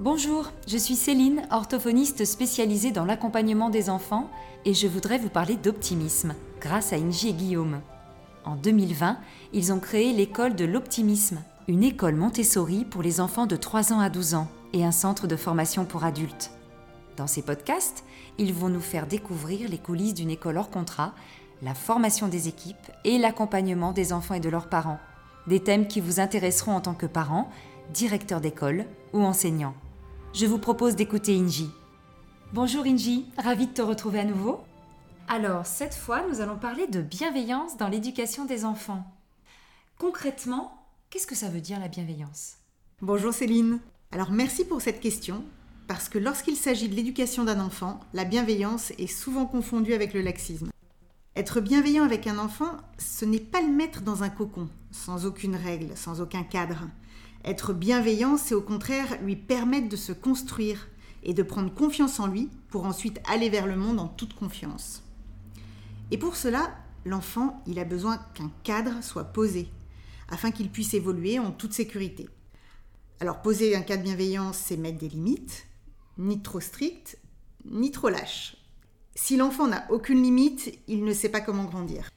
Bonjour, je suis Céline, orthophoniste spécialisée dans l'accompagnement des enfants et je voudrais vous parler d'optimisme grâce à Inji et Guillaume. En 2020, ils ont créé l'école de l'optimisme, une école Montessori pour les enfants de 3 ans à 12 ans et un centre de formation pour adultes. Dans ces podcasts, ils vont nous faire découvrir les coulisses d'une école hors contrat, la formation des équipes et l'accompagnement des enfants et de leurs parents. Des thèmes qui vous intéresseront en tant que parents, directeurs d'école ou enseignants je vous propose d'écouter Inji. Bonjour Inji, ravi de te retrouver à nouveau. Alors, cette fois, nous allons parler de bienveillance dans l'éducation des enfants. Concrètement, qu'est-ce que ça veut dire la bienveillance? Bonjour Céline. Alors merci pour cette question, parce que lorsqu'il s'agit de l'éducation d'un enfant, la bienveillance est souvent confondue avec le laxisme. Être bienveillant avec un enfant, ce n'est pas le mettre dans un cocon, sans aucune règle, sans aucun cadre. Être bienveillant, c'est au contraire lui permettre de se construire et de prendre confiance en lui pour ensuite aller vers le monde en toute confiance. Et pour cela, l'enfant, il a besoin qu'un cadre soit posé afin qu'il puisse évoluer en toute sécurité. Alors poser un cadre bienveillant, c'est mettre des limites, ni trop strictes, ni trop lâches. Si l'enfant n'a aucune limite, il ne sait pas comment grandir.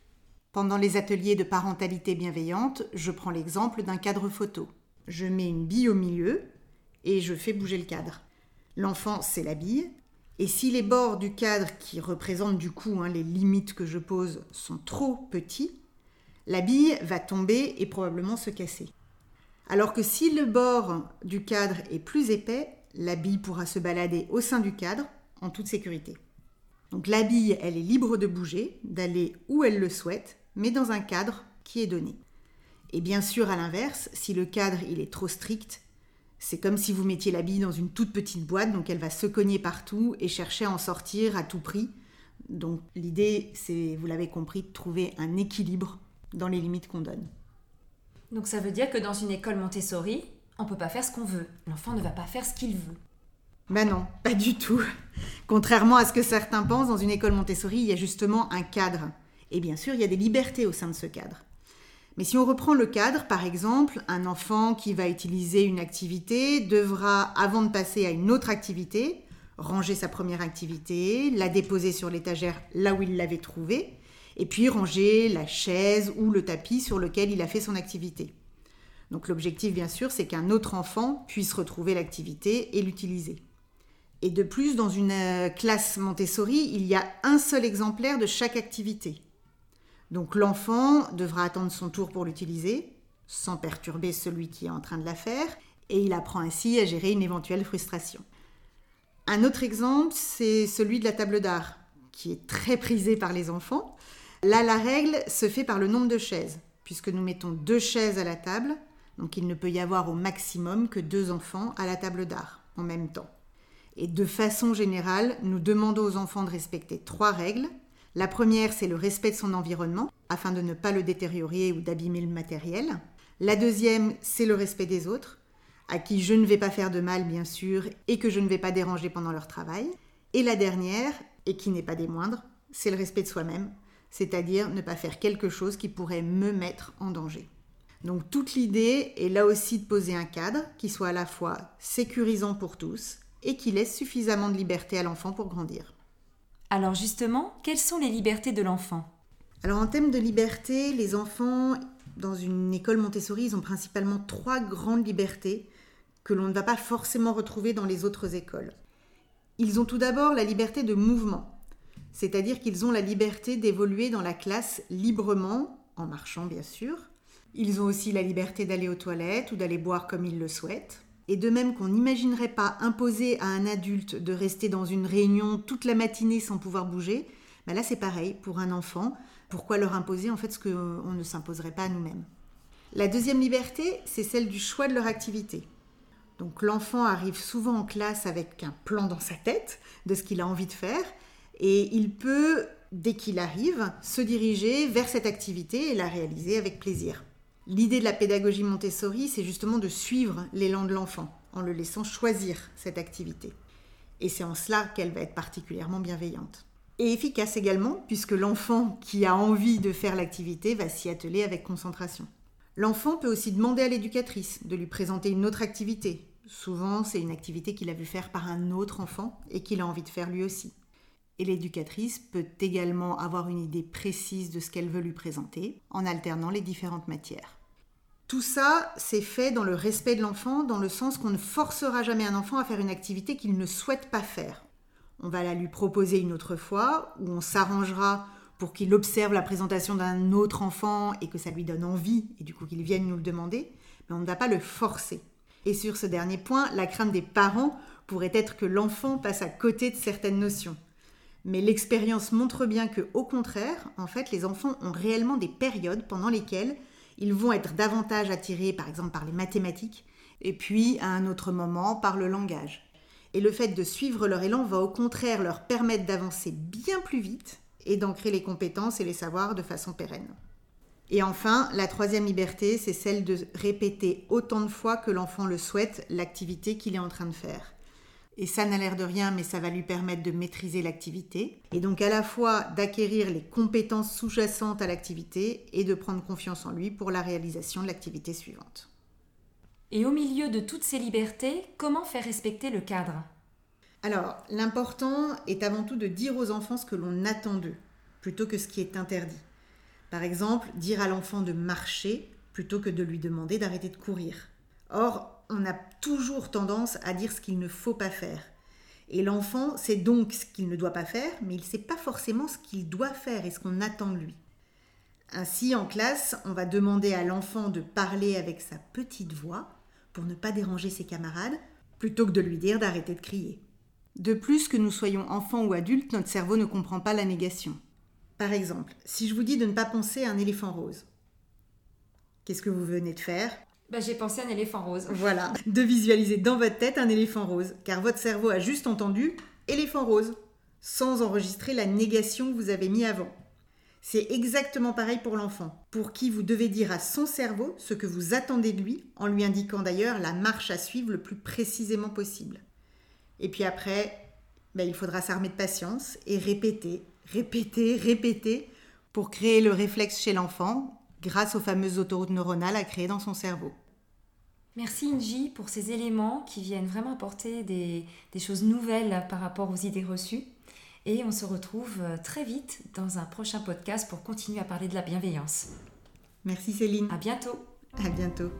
Pendant les ateliers de parentalité bienveillante, je prends l'exemple d'un cadre photo je mets une bille au milieu et je fais bouger le cadre. L'enfant, c'est la bille. Et si les bords du cadre, qui représentent du coup hein, les limites que je pose, sont trop petits, la bille va tomber et probablement se casser. Alors que si le bord du cadre est plus épais, la bille pourra se balader au sein du cadre en toute sécurité. Donc la bille, elle est libre de bouger, d'aller où elle le souhaite, mais dans un cadre qui est donné. Et bien sûr, à l'inverse, si le cadre il est trop strict, c'est comme si vous mettiez la bille dans une toute petite boîte, donc elle va se cogner partout et chercher à en sortir à tout prix. Donc l'idée, c'est, vous l'avez compris, de trouver un équilibre dans les limites qu'on donne. Donc ça veut dire que dans une école Montessori, on ne peut pas faire ce qu'on veut. L'enfant ne va pas faire ce qu'il veut. Ben non, pas du tout. Contrairement à ce que certains pensent, dans une école Montessori, il y a justement un cadre. Et bien sûr, il y a des libertés au sein de ce cadre. Mais si on reprend le cadre, par exemple, un enfant qui va utiliser une activité devra, avant de passer à une autre activité, ranger sa première activité, la déposer sur l'étagère là où il l'avait trouvée, et puis ranger la chaise ou le tapis sur lequel il a fait son activité. Donc l'objectif, bien sûr, c'est qu'un autre enfant puisse retrouver l'activité et l'utiliser. Et de plus, dans une euh, classe Montessori, il y a un seul exemplaire de chaque activité. Donc l'enfant devra attendre son tour pour l'utiliser, sans perturber celui qui est en train de la faire, et il apprend ainsi à gérer une éventuelle frustration. Un autre exemple, c'est celui de la table d'art, qui est très prisée par les enfants. Là, la règle se fait par le nombre de chaises, puisque nous mettons deux chaises à la table, donc il ne peut y avoir au maximum que deux enfants à la table d'art en même temps. Et de façon générale, nous demandons aux enfants de respecter trois règles la première, c'est le respect de son environnement, afin de ne pas le détériorer ou d'abîmer le matériel. La deuxième, c'est le respect des autres, à qui je ne vais pas faire de mal, bien sûr, et que je ne vais pas déranger pendant leur travail. Et la dernière, et qui n'est pas des moindres, c'est le respect de soi-même, c'est-à-dire ne pas faire quelque chose qui pourrait me mettre en danger. Donc toute l'idée est là aussi de poser un cadre qui soit à la fois sécurisant pour tous et qui laisse suffisamment de liberté à l'enfant pour grandir. Alors justement, quelles sont les libertés de l'enfant? Alors en thème de liberté, les enfants dans une école Montessori, ont principalement trois grandes libertés que l'on ne va pas forcément retrouver dans les autres écoles. Ils ont tout d'abord la liberté de mouvement, c'est-à-dire qu'ils ont la liberté d'évoluer dans la classe librement, en marchant bien sûr. Ils ont aussi la liberté d'aller aux toilettes ou d'aller boire comme ils le souhaitent. Et de même qu'on n'imaginerait pas imposer à un adulte de rester dans une réunion toute la matinée sans pouvoir bouger, ben là c'est pareil pour un enfant. Pourquoi leur imposer en fait ce qu'on ne s'imposerait pas à nous-mêmes? La deuxième liberté, c'est celle du choix de leur activité. Donc l'enfant arrive souvent en classe avec un plan dans sa tête de ce qu'il a envie de faire et il peut, dès qu'il arrive, se diriger vers cette activité et la réaliser avec plaisir. L'idée de la pédagogie Montessori, c'est justement de suivre l'élan de l'enfant en le laissant choisir cette activité. Et c'est en cela qu'elle va être particulièrement bienveillante. Et efficace également, puisque l'enfant qui a envie de faire l'activité va s'y atteler avec concentration. L'enfant peut aussi demander à l'éducatrice de lui présenter une autre activité, Souvent, c'est une activité qu'il a vu faire par un autre enfant et qu'il a envie de faire lui aussi. Et l'éducatrice peut également avoir une idée précise de ce qu'elle veut lui présenter en alternant les différentes matières. Tout ça, c'est fait dans le respect de l'enfant, dans le sens qu'on ne forcera jamais un enfant à faire une activité qu'il ne souhaite pas faire. On va la lui proposer une autre fois, ou on s'arrangera pour qu'il observe la présentation d'un autre enfant et que ça lui donne envie, et du coup qu'il vienne nous le demander, mais on ne va pas le forcer. Et sur ce dernier point, la crainte des parents pourrait être que l'enfant passe à côté de certaines notions. Mais l'expérience montre bien que, au contraire, en fait, les enfants ont réellement des périodes pendant lesquelles ils vont être davantage attirés, par exemple, par les mathématiques, et puis à un autre moment par le langage. Et le fait de suivre leur élan va au contraire leur permettre d'avancer bien plus vite et d'ancrer les compétences et les savoirs de façon pérenne. Et enfin, la troisième liberté, c'est celle de répéter autant de fois que l'enfant le souhaite l'activité qu'il est en train de faire. Et ça n'a l'air de rien, mais ça va lui permettre de maîtriser l'activité. Et donc à la fois d'acquérir les compétences sous-jacentes à l'activité et de prendre confiance en lui pour la réalisation de l'activité suivante. Et au milieu de toutes ces libertés, comment faire respecter le cadre? Alors, l'important est avant tout de dire aux enfants ce que l'on attend d'eux, plutôt que ce qui est interdit. Par exemple, dire à l'enfant de marcher plutôt que de lui demander d'arrêter de courir. Or, on a toujours tendance à dire ce qu'il ne faut pas faire. Et l'enfant sait donc ce qu'il ne doit pas faire, mais il ne sait pas forcément ce qu'il doit faire et ce qu'on attend de lui. Ainsi, en classe, on va demander à l'enfant de parler avec sa petite voix pour ne pas déranger ses camarades, plutôt que de lui dire d'arrêter de crier. De plus que nous soyons enfants ou adultes, notre cerveau ne comprend pas la négation. Par exemple, si je vous dis de ne pas penser à un éléphant rose, qu'est-ce que vous venez de faire? Bah, j'ai pensé à un éléphant rose. Voilà, de visualiser dans votre tête un éléphant rose, car votre cerveau a juste entendu éléphant rose, sans enregistrer la négation que vous avez mis avant. C'est exactement pareil pour l'enfant, pour qui vous devez dire à son cerveau ce que vous attendez de lui, en lui indiquant d'ailleurs la marche à suivre le plus précisément possible. Et puis après, bah, il faudra s'armer de patience et répéter, répéter, répéter, pour créer le réflexe chez l'enfant, grâce aux fameuses autoroutes neuronales à créer dans son cerveau. Merci Inji pour ces éléments qui viennent vraiment apporter des, des, choses nouvelles par rapport aux idées reçues. Et on se retrouve euh, très vite dans un prochain podcast pour continuer à parler de la bienveillance. Merci Céline. À bientôt. À bientôt.